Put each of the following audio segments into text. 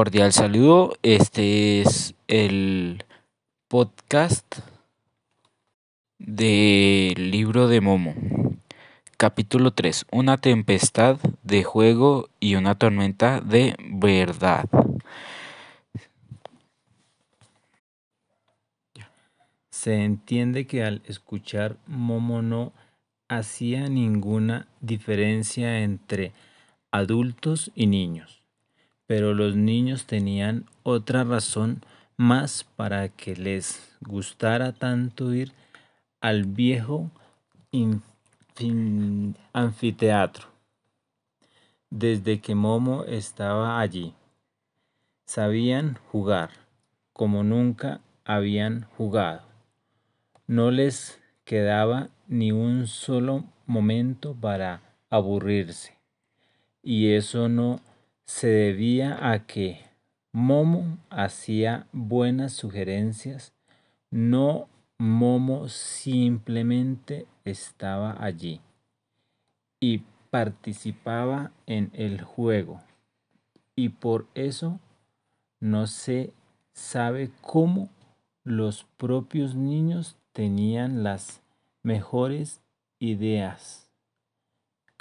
cordial saludo. Este es el podcast del libro de Momo. Capítulo 3. Una tempestad de juego y una tormenta de verdad. Se entiende que al escuchar Momo no hacía ninguna diferencia entre adultos y niños, pero los niños tenían otra razón más para que les gustara tanto ir al viejo anfiteatro. Desde que Momo estaba allí, sabían jugar como nunca habían jugado. No les quedaba ni un solo momento para aburrirse. Y eso no se debía a que Momo hacía buenas sugerencias, no Momo simplemente estaba allí y participaba en el juego. Y por eso no se sabe cómo los propios niños tenían las mejores ideas.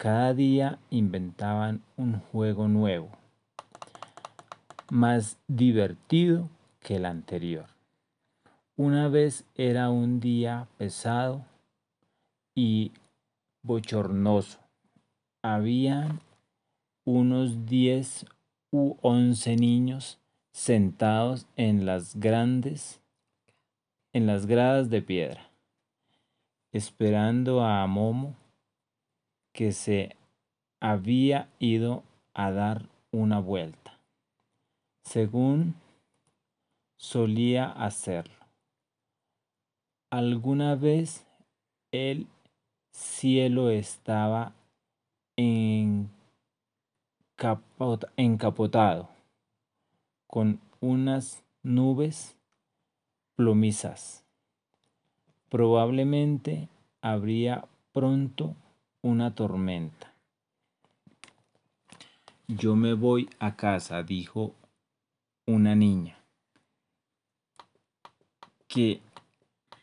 Cada día inventaban un juego nuevo, más divertido que el anterior. Una vez era un día pesado y bochornoso. Habían unos diez u once niños sentados en las grandes en las gradas de piedra, esperando a Momo, que se había ido a dar una vuelta, según solía hacerlo. Alguna vez el cielo estaba encapotado con unas nubes plomizas. Probablemente habría pronto una tormenta. Yo me voy a casa, dijo una niña, que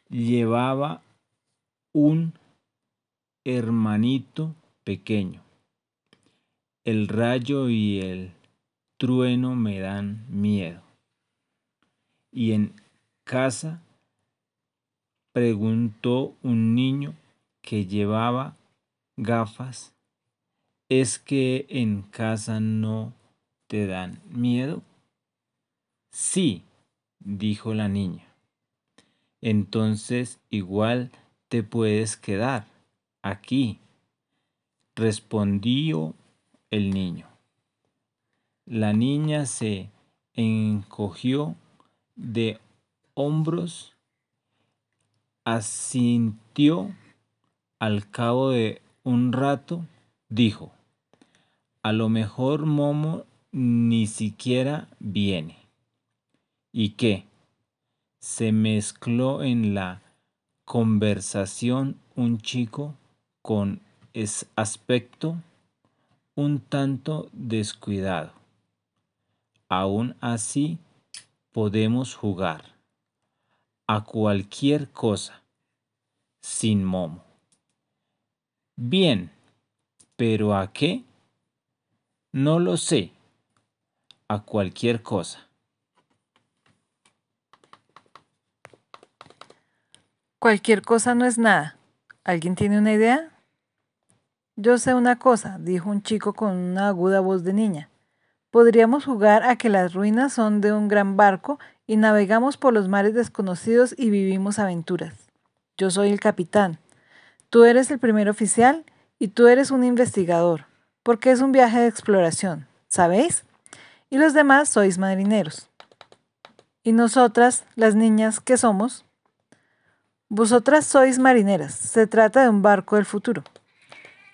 llevaba un hermanito pequeño. El rayo y el trueno me dan miedo. Y en casa? preguntó un niño que llevaba gafas. ¿Es que en casa no te dan miedo? Sí, dijo la niña. Entonces igual te puedes quedar aquí, respondió el niño. La niña se encogió de hombros, asintió al cabo de un rato, dijo, a lo mejor Momo ni siquiera viene. ¿Y qué? Se mezcló en la conversación un chico con aspecto un tanto descuidado. Aún así podemos jugar a cualquier cosa sin momo. Bien, pero ¿a qué? No lo sé. A cualquier cosa. Cualquier cosa no es nada. ¿Alguien tiene una idea? Yo sé una cosa, dijo un chico con una aguda voz de niña. Podríamos jugar a que las ruinas son de un gran barco y navegamos por los mares desconocidos y vivimos aventuras. Yo soy el capitán. Tú eres el primer oficial y tú eres un investigador, porque es un viaje de exploración, ¿sabéis? Y los demás sois marineros. ¿Y nosotras, las niñas, qué somos? Vosotras sois marineras. Se trata de un barco del futuro.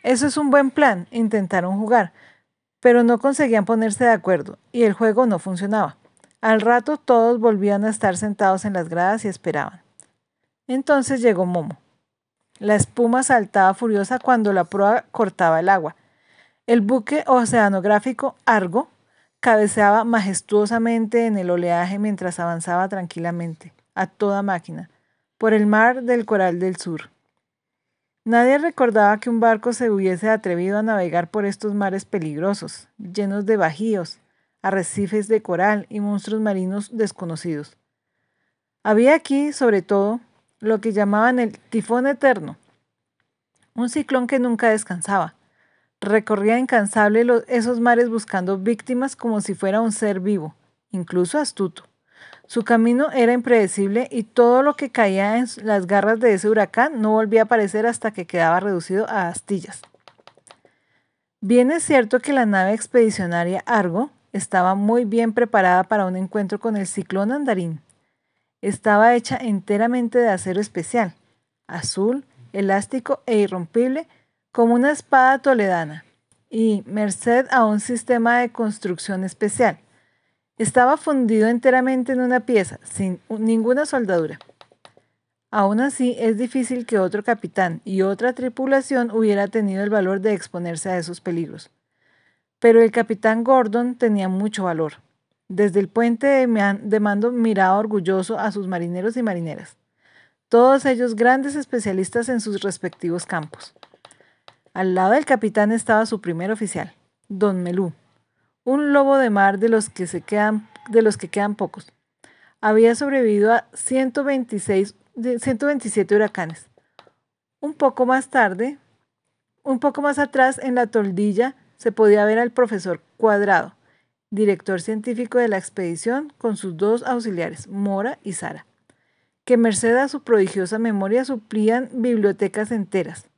Eso es un buen plan. Intentaron jugar, pero no conseguían ponerse de acuerdo y el juego no funcionaba. Al rato todos volvían a estar sentados en las gradas y esperaban. Entonces llegó Momo. La espuma saltaba furiosa cuando la proa cortaba el agua. El buque oceanográfico Argo cabeceaba majestuosamente en el oleaje mientras avanzaba tranquilamente, a toda máquina, por el mar del Coral del Sur. Nadie recordaba que un barco se hubiese atrevido a navegar por estos mares peligrosos, llenos de bajíos, arrecifes de coral y monstruos marinos desconocidos. Había aquí, sobre todo, lo que llamaban el tifón eterno, un ciclón que nunca descansaba. Recorría incansable esos mares buscando víctimas como si fuera un ser vivo, incluso astuto. Su camino era impredecible y todo lo que caía en las garras de ese huracán no volvía a aparecer hasta que quedaba reducido a astillas. Bien es cierto que la nave expedicionaria Argo estaba muy bien preparada para un encuentro con el ciclón andarín. Estaba hecha enteramente de acero especial, azul, elástico e irrompible como una espada toledana, y merced a un sistema de construcción especial. Estaba fundido enteramente en una pieza, sin ninguna soldadura. Aún así, es difícil que otro capitán y otra tripulación hubiera tenido el valor de exponerse a esos peligros. Pero el capitán Gordon tenía mucho valor. Desde el puente de mando miraba orgulloso a sus marineros y marineras todos ellos grandes especialistas en sus respectivos campos. Al lado del capitán estaba su primer oficial, don Melú, un lobo de mar de los que, se quedan, de los que quedan pocos. Había sobrevivido a 126, 127 huracanes. Un poco más tarde, un poco más atrás en la toldilla, se podía ver al profesor Cuadrado, director científico de la expedición, con sus dos auxiliares, Mora y Sara que merced a su prodigiosa memoria suplían bibliotecas enteras.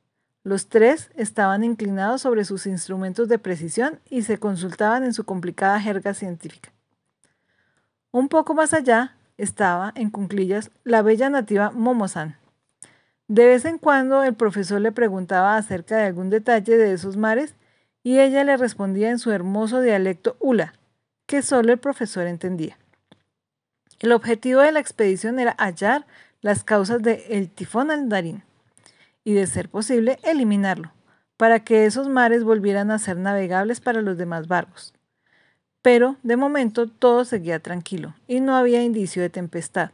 Los tres estaban inclinados sobre sus instrumentos de precisión y se consultaban en su complicada jerga científica. Un poco más allá estaba, en cunclillas, la bella nativa Momosan. De vez en cuando el profesor le preguntaba acerca de algún detalle de esos mares y ella le respondía en su hermoso dialecto hula, que solo el profesor entendía. El objetivo de la expedición era hallar las causas del tifón Aldarín y, de ser posible, eliminarlo, para que esos mares volvieran a ser navegables para los demás barcos. Pero, de momento, todo seguía tranquilo y no había indicio de tempestad.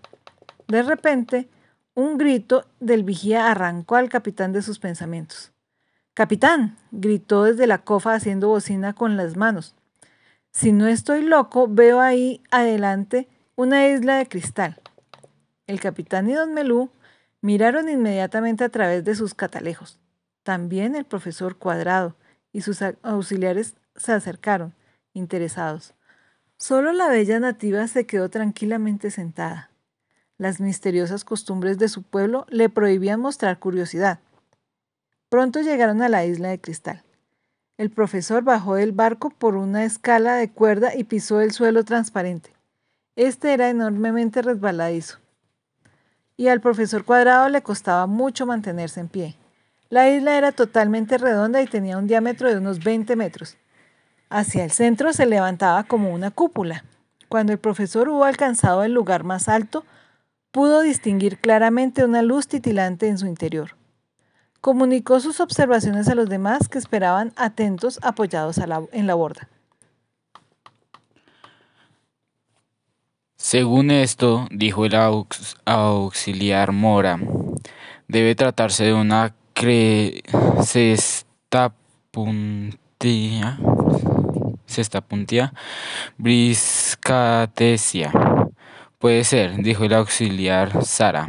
De repente, un grito del vigía arrancó al capitán de sus pensamientos. Capitán, gritó desde la cofa haciendo bocina con las manos. Si no estoy loco, veo ahí adelante una isla de cristal. El capitán y don Melú miraron inmediatamente a través de sus catalejos. También el profesor Cuadrado y sus auxiliares se acercaron, interesados. Solo la bella nativa se quedó tranquilamente sentada. Las misteriosas costumbres de su pueblo le prohibían mostrar curiosidad. Pronto llegaron a la isla de cristal. El profesor bajó del barco por una escala de cuerda y pisó el suelo transparente. Este era enormemente resbaladizo y al profesor Cuadrado le costaba mucho mantenerse en pie. La isla era totalmente redonda y tenía un diámetro de unos 20 metros. Hacia el centro se levantaba como una cúpula. Cuando el profesor hubo alcanzado el lugar más alto, pudo distinguir claramente una luz titilante en su interior. Comunicó sus observaciones a los demás que esperaban atentos apoyados en la borda. Según esto, dijo el auxiliar Mora, debe tratarse de una cestapuntía, cestapuntía briscatesia. Puede ser, dijo el auxiliar Sara,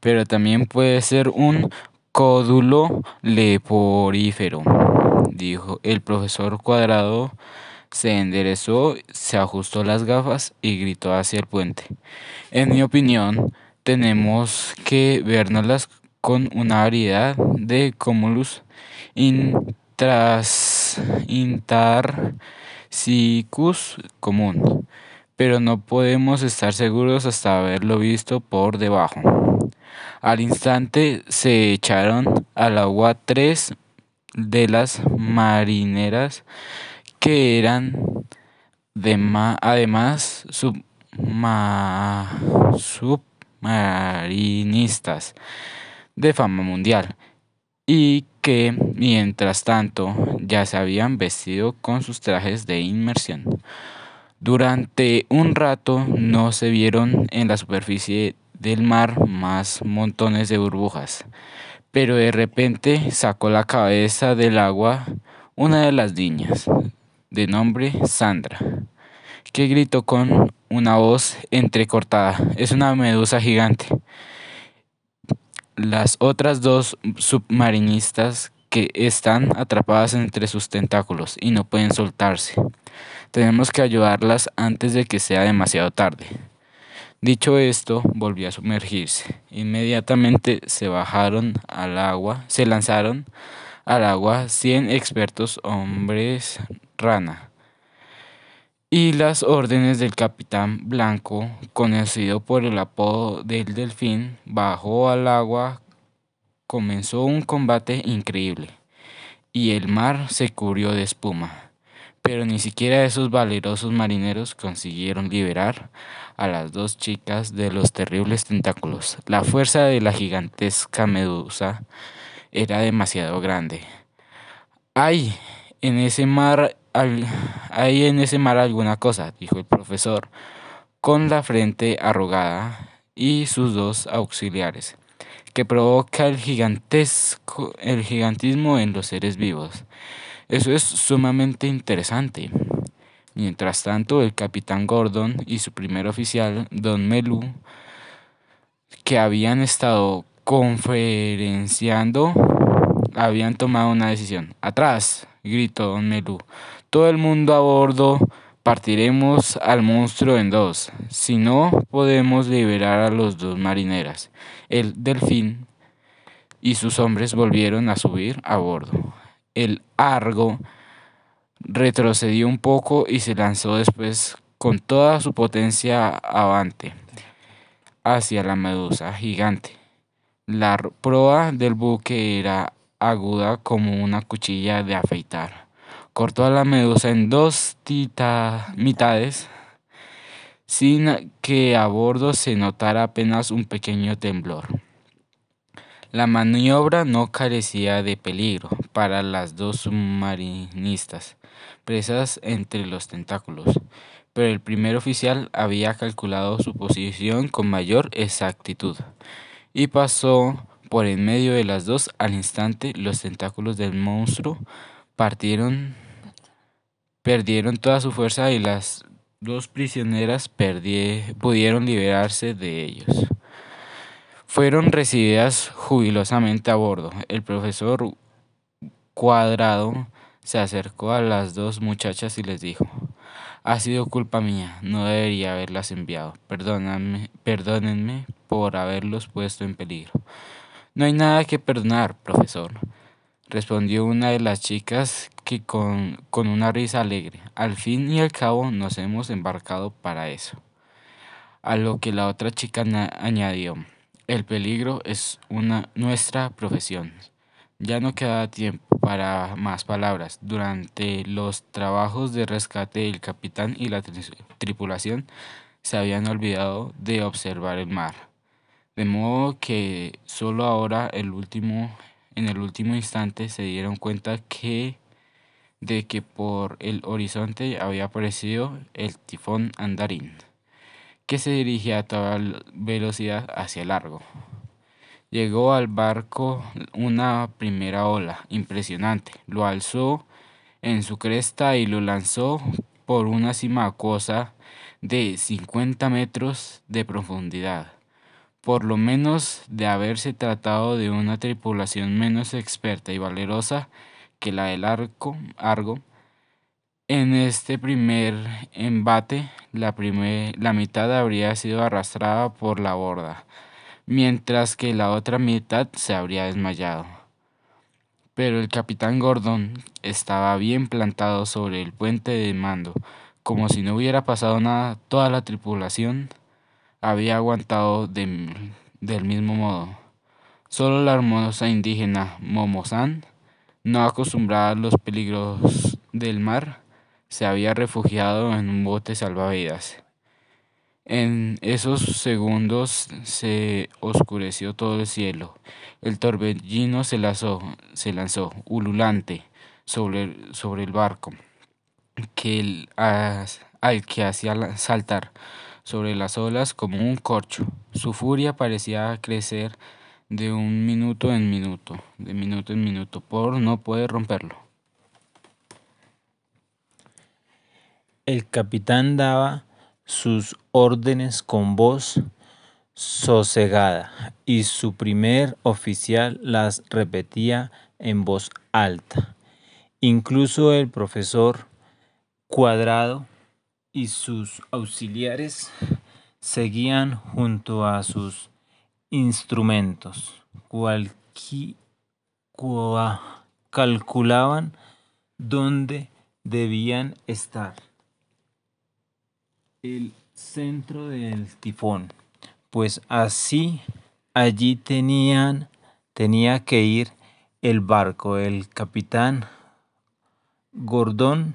pero también puede ser un códulo leporífero, dijo el profesor Cuadrado se enderezó, se ajustó las gafas y gritó hacia el puente. En mi opinión, tenemos que vernoslas con una variedad de cumulus intras, común, pero no podemos estar seguros hasta haberlo visto por debajo. Al instante se echaron al agua tres de las marineras que eran además submarinistas de fama mundial y que mientras tanto, ya se habían vestido con sus trajes de inmersión. Durante un rato no se vieron en la superficie del mar más montones de burbujas, pero de repente sacó la cabeza del agua una de las niñas, de nombre Sandra, que gritó con una voz entrecortada. Es una medusa gigante. Las otras dos submarinistas que están atrapadas entre sus tentáculos y no pueden soltarse. Tenemos que ayudarlas antes de que sea demasiado tarde. Dicho esto, volvió a sumergirse. Inmediatamente se bajaron al agua, se lanzaron al agua cien expertos hombres rana y las órdenes del capitán Blanco, conocido por el apodo del delfín, bajó al agua, comenzó un combate increíble, y el mar se cubrió de espuma. Pero ni siquiera esos valerosos marineros consiguieron liberar a las dos chicas de los terribles tentáculos. La fuerza de la gigantesca medusa era demasiado grande. ¡Ay! En ese mar hay en ese mar alguna cosa, dijo el profesor, con la frente arrugada y sus dos auxiliares, que provoca el gigantesco, el gigantismo en los seres vivos. Eso es sumamente interesante. Mientras tanto, el capitán Gordon y su primer oficial, Don Melu, que habían estado conferenciando, habían tomado una decisión. ¡Atrás! gritó Don Melu. Todo el mundo a bordo partiremos al monstruo en dos. Si no, podemos liberar a los dos marineras. El delfín y sus hombres volvieron a subir a bordo. El Argo retrocedió un poco y se lanzó después con toda su potencia avante hacia la medusa gigante. La proa del buque era aguda como una cuchilla de afeitar cortó a la medusa en dos mitades sin que a bordo se notara apenas un pequeño temblor. La maniobra no carecía de peligro para las dos submarinistas presas entre los tentáculos, pero el primer oficial había calculado su posición con mayor exactitud y pasó por en medio de las dos al instante los tentáculos del monstruo partieron perdieron toda su fuerza y las dos prisioneras pudieron liberarse de ellos. Fueron recibidas jubilosamente a bordo. El profesor Cuadrado se acercó a las dos muchachas y les dijo, ha sido culpa mía, no debería haberlas enviado. Perdónenme, perdónenme por haberlos puesto en peligro. No hay nada que perdonar, profesor respondió una de las chicas que con, con, una risa alegre. Al fin y al cabo nos hemos embarcado para eso. A lo que la otra chica añadió, el peligro es una nuestra profesión. Ya no queda tiempo para más palabras. Durante los trabajos de rescate el capitán y la tripulación se habían olvidado de observar el mar. De modo que solo ahora en el último instante se dieron cuenta que de que por el horizonte había aparecido el tifón andarín, que se dirigía a toda velocidad hacia el largo. Llegó al barco una primera ola impresionante, lo alzó en su cresta y lo lanzó por una cima acuosa de 50 metros de profundidad por lo menos de haberse tratado de una tripulación menos experta y valerosa que la del arco, Argo. En este primer embate, la, la mitad habría sido arrastrada por la borda, mientras que la otra mitad se habría desmayado. Pero el capitán Gordon estaba bien plantado sobre el puente de mando, como si no hubiera pasado nada, toda la tripulación había aguantado del mismo modo. Solo la hermosa indígena Momozán, no acostumbrada a los peligros del mar, se había refugiado en un bote salvavidas. En esos segundos se oscureció todo el cielo. El torbellino se lanzó, se lanzó ululante sobre el, sobre el barco, que al que hacía saltar sobre las olas como un corcho. Su furia parecía crecer de un minuto en minuto, de minuto en minuto, por no poder romperlo. El capitán daba sus órdenes con voz sosegada y su primer oficial las repetía en voz alta. Incluso el profesor Cuadrado y sus auxiliares seguían junto a sus instrumentos, calculaban dónde debían estar el centro del tifón, pues así allí tenían tenía que ir el barco. El capitán Gordón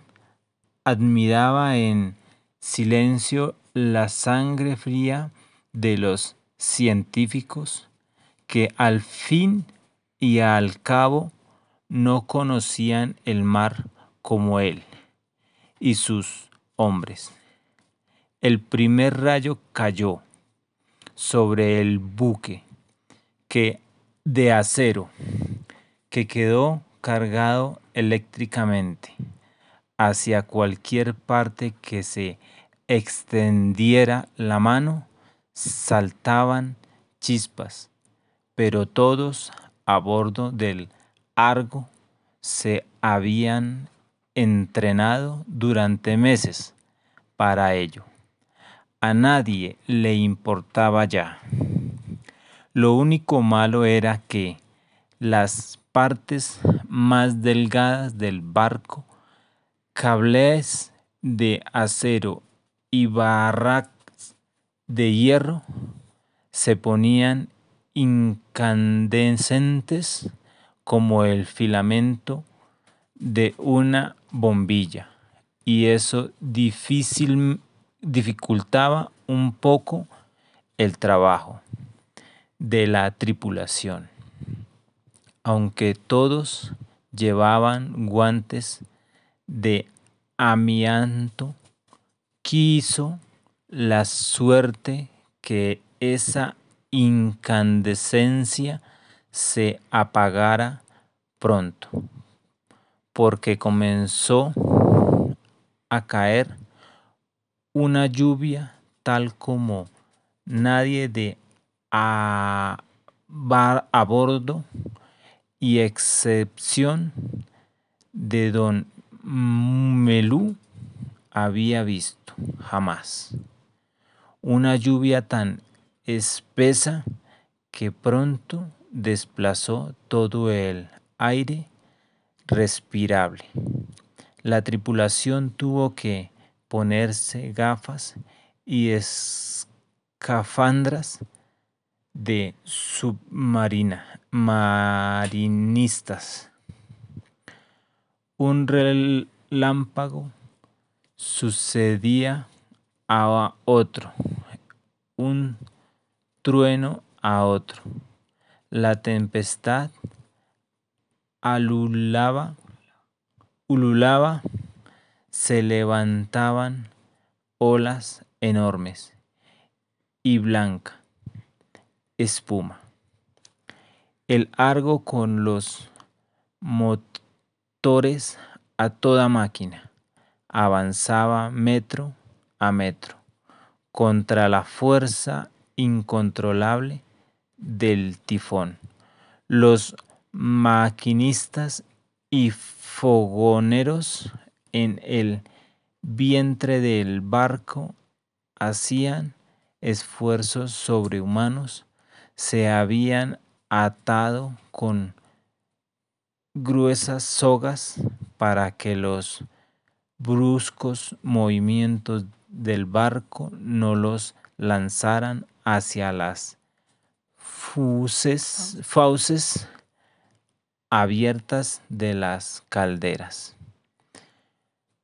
admiraba en silencio la sangre fría de los científicos que al fin y al cabo no conocían el mar como él y sus hombres. El primer rayo cayó sobre el buque que de acero que quedó cargado eléctricamente hacia cualquier parte que se extendiera la mano saltaban chispas, pero todos a bordo del Argo se habían entrenado durante meses para ello a nadie le importaba ya. Lo único malo era que las partes más delgadas del barco, cables de acero y barras de hierro se ponían incandescentes como el filamento de una bombilla y eso difícilmente dificultaba un poco el trabajo de la tripulación. Aunque todos llevaban guantes de amianto, quiso la suerte que esa incandescencia se apagara pronto, porque comenzó a caer una lluvia tal como nadie de a, a bordo y excepción de don Melú había visto jamás. Una lluvia tan espesa que pronto desplazó todo el aire respirable. La tripulación tuvo que ponerse gafas y escafandras de submarina, marinistas. Un relámpago sucedía a otro, un trueno a otro. La tempestad alulaba, ululaba se levantaban olas enormes y blanca espuma. El Argo con los motores a toda máquina avanzaba metro a metro contra la fuerza incontrolable del tifón. Los maquinistas y fogoneros en el vientre del barco hacían esfuerzos sobrehumanos, se habían atado con gruesas sogas para que los bruscos movimientos del barco no los lanzaran hacia las fauces abiertas de las calderas.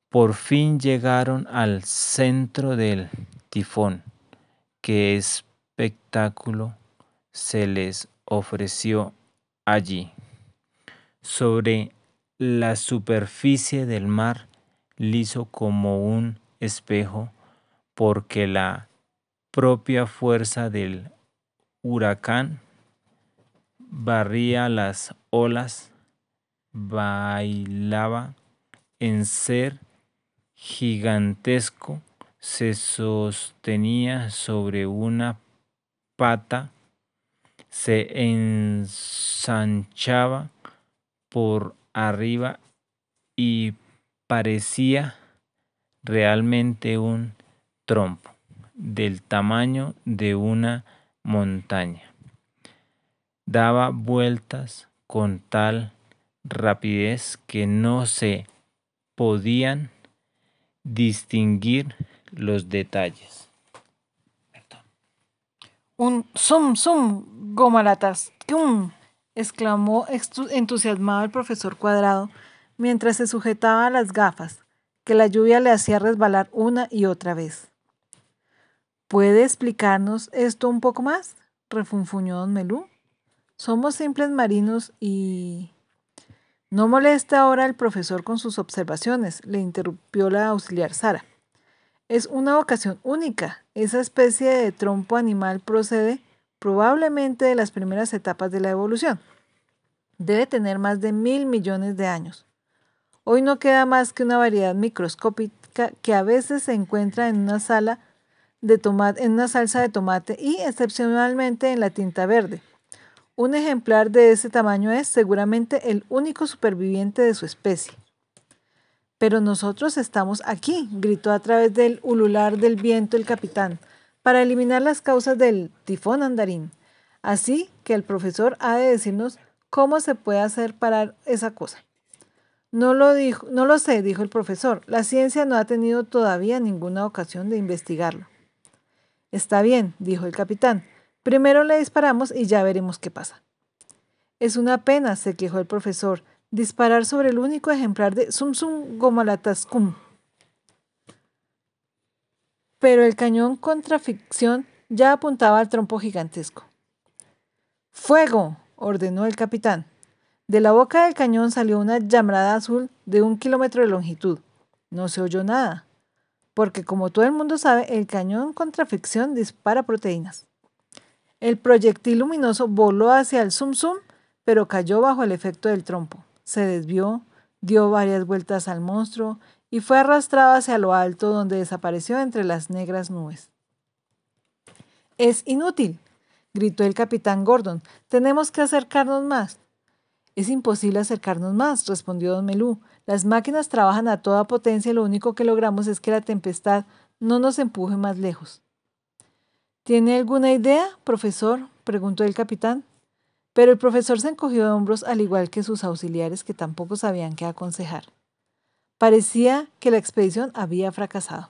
Por fin llegaron al centro del tifón. qué espectáculo se les ofreció allí. Sobre la superficie del mar, liso como un espejo, porque la propia fuerza del huracán barría las olas, bailaba en ser gigantesco, se sostenía sobre una pata, se ensanchaba por arriba y parecía realmente un trompo del tamaño de una montaña. Daba vueltas con tal rapidez que no se podían distinguir los detalles. Un zum zum gomalatas exclamó entusiasmado el profesor Cuadrado mientras se sujetaba a las gafas, que la lluvia le hacía resbalar una y otra vez. ¿Puede explicarnos esto un poco más? refunfuñó don Melú. Somos simples marinos y... No moleste ahora al profesor con sus observaciones, le interrumpió la auxiliar Sara. Es una ocasión única. Esa especie de trompo animal procede probablemente de las primeras etapas de la evolución. Debe tener más de mil millones de años. Hoy no queda más que una variedad microscópica que a veces se encuentra en una sala en una salsa de tomate y excepcionalmente en la tinta verde. Un ejemplar de ese tamaño es seguramente el único superviviente de su especie. Pero nosotros estamos aquí, gritó a través del ulular del viento el capitán para eliminar las causas del tifón andarín. Así que el profesor ha de decirnos cómo se puede hacer parar esa cosa. No lo, dijo, no lo sé, dijo el profesor. La ciencia no ha tenido todavía ninguna ocasión de investigarlo. Está bien, dijo el capitán. Primero le disparamos y ya veremos qué pasa. Es una pena, se quejó el profesor, disparar sobre el único ejemplar de Sumsum Gomalatascum pero el cañón contra ficción ya apuntaba al trompo gigantesco. ¡Fuego! ordenó el capitán. De la boca del cañón salió una llamarada azul de un kilómetro de longitud. No se oyó nada, porque como todo el mundo sabe, el cañón contra ficción dispara proteínas. El proyectil luminoso voló hacia el Zum Zum, pero cayó bajo el efecto del trompo. Se desvió, dio varias vueltas al monstruo y fue arrastrado hacia lo alto donde desapareció entre las negras nubes. Es inútil, gritó el capitán Gordon. Tenemos que acercarnos más. Es imposible acercarnos más, respondió don Melú. Las máquinas trabajan a toda potencia y lo único que logramos es que la tempestad no nos empuje más lejos. ¿Tiene alguna idea, profesor? preguntó el capitán. Pero el profesor se encogió de hombros al igual que sus auxiliares que tampoco sabían qué aconsejar. Parecía que la expedición había fracasado.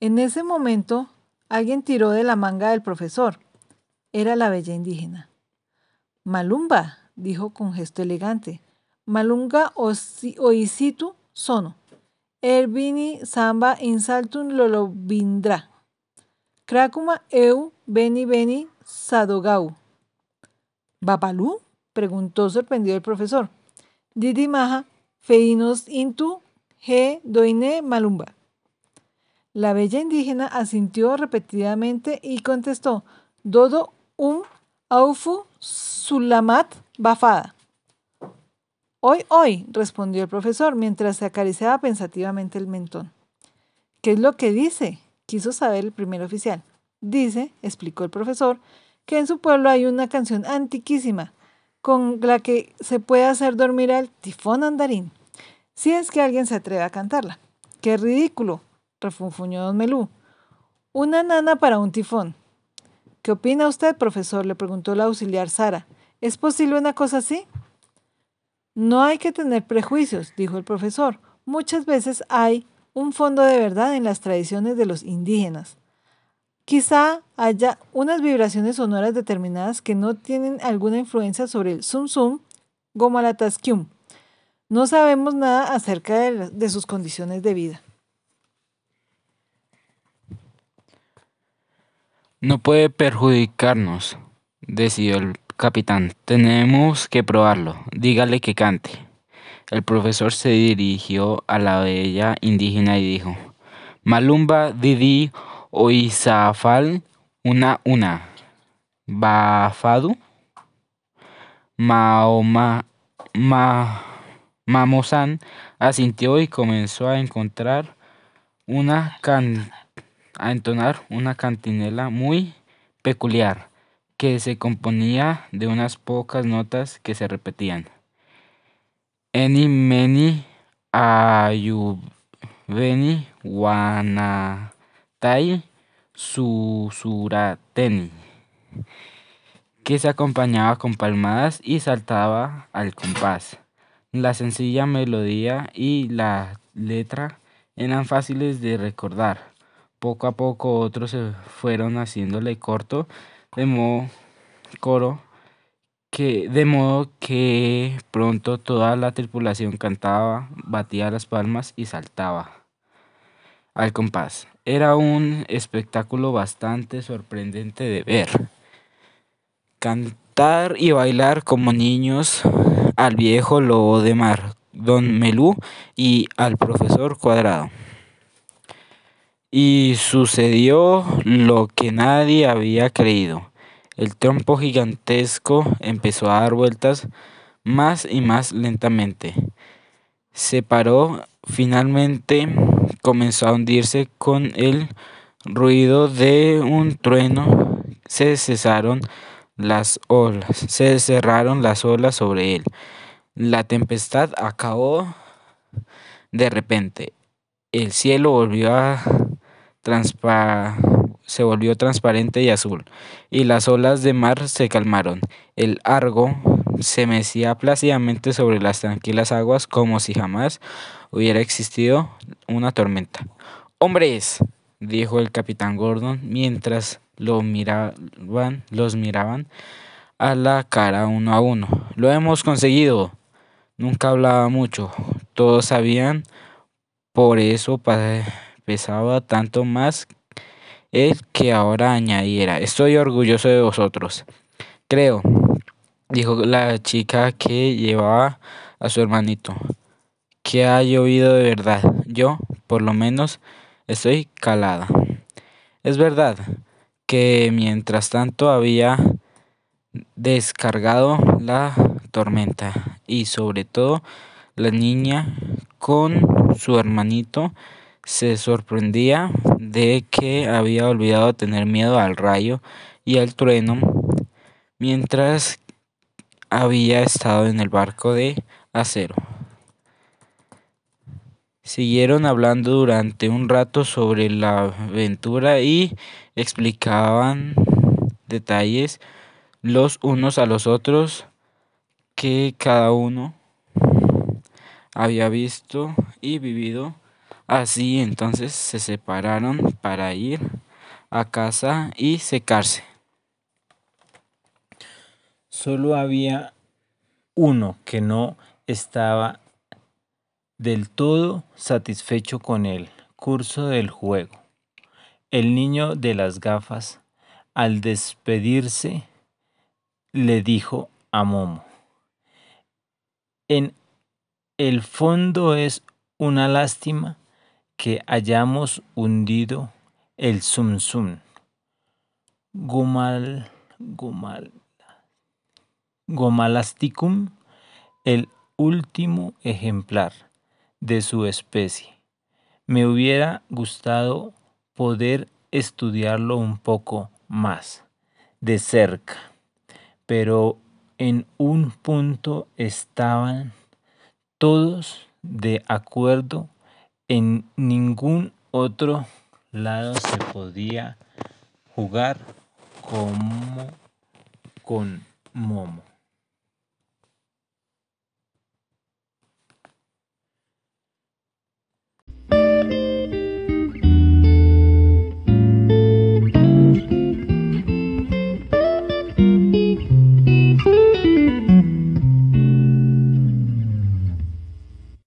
En ese momento, alguien tiró de la manga del profesor. Era la bella indígena. Malumba, dijo con gesto elegante. Malunga oisitu sono. Erbini samba insaltun lolobindra. Krakuma eu beni beni sadogau. ¿Babalú? preguntó sorprendido el profesor. Didi maja feinos intu G. Doine Malumba. La bella indígena asintió repetidamente y contestó, Dodo um aufu sulamat bafada. Hoy, hoy, respondió el profesor mientras se acariciaba pensativamente el mentón. ¿Qué es lo que dice? Quiso saber el primer oficial. Dice, explicó el profesor, que en su pueblo hay una canción antiquísima con la que se puede hacer dormir al tifón andarín si es que alguien se atreve a cantarla. ¡Qué ridículo! refunfuñó don Melú. Una nana para un tifón. ¿Qué opina usted, profesor? le preguntó la auxiliar Sara. ¿Es posible una cosa así? No hay que tener prejuicios, dijo el profesor. Muchas veces hay un fondo de verdad en las tradiciones de los indígenas. Quizá haya unas vibraciones sonoras determinadas que no tienen alguna influencia sobre el sum sum gomalatasquium, no sabemos nada acerca de, sus condiciones de vida. No puede perjudicarnos, decidió el capitán. Tenemos que probarlo. Dígale que cante. El profesor se dirigió a la bella indígena y dijo, Malumba Didi Oizafal una una. Bafadu. Mahoma, ma, Mamosan asintió y comenzó a encontrar una a entonar una cantinela muy peculiar que se componía de unas pocas notas que se repetían. Eni meni ayubeni wanatai susurateni que se acompañaba con palmadas y saltaba al compás. La sencilla melodía y la letra eran fáciles de recordar. Poco a poco otros se fueron haciéndole corto de modo coro que de modo que pronto toda la tripulación cantaba, batía las palmas y saltaba al compás. Era un espectáculo bastante sorprendente de ver. Cantar y bailar como niños al viejo lobo de mar, don Melú y al profesor Cuadrado. Y sucedió lo que nadie había creído. El trompo gigantesco empezó a dar vueltas más y más lentamente. Se paró, finalmente comenzó a hundirse con el ruido de un trueno. Se cesaron las olas, se cerraron las olas sobre él. La tempestad acabó de repente. El cielo volvió a se volvió transparente y azul, y las olas de mar se calmaron. El Argo se mecía plácidamente sobre las tranquilas aguas como si jamás hubiera existido una tormenta. ¡Hombres! dijo el capitán Gordon mientras miraban, los miraban a la cara uno a uno. Lo hemos conseguido. Nunca hablaba mucho. Todos sabían, por eso pesaba tanto más el que ahora añadiera. Estoy orgulloso de vosotros. Creo, dijo la chica que llevaba a su hermanito, que ha llovido de verdad. Yo, por lo menos, estoy calada. Es verdad, que mientras tanto había descargado la tormenta y sobre todo la niña con su hermanito se sorprendía de que había olvidado tener miedo al rayo y al trueno mientras había estado en el barco de acero. Siguieron hablando durante un rato sobre la aventura y explicaban detalles los unos a los otros que cada uno había visto y vivido. Así entonces se separaron para ir a casa y secarse. Solo había uno que no estaba del todo satisfecho con el curso del juego. El niño de las gafas, al despedirse, le dijo a Momo, en el fondo es una lástima que hayamos hundido el Zum Zum. Gumal, gumal, Gomalasticum, el último ejemplar de su especie. Me hubiera gustado poder estudiarlo un poco más de cerca, pero en un punto estaban todos de acuerdo, en ningún otro lado se podía jugar como con Momo.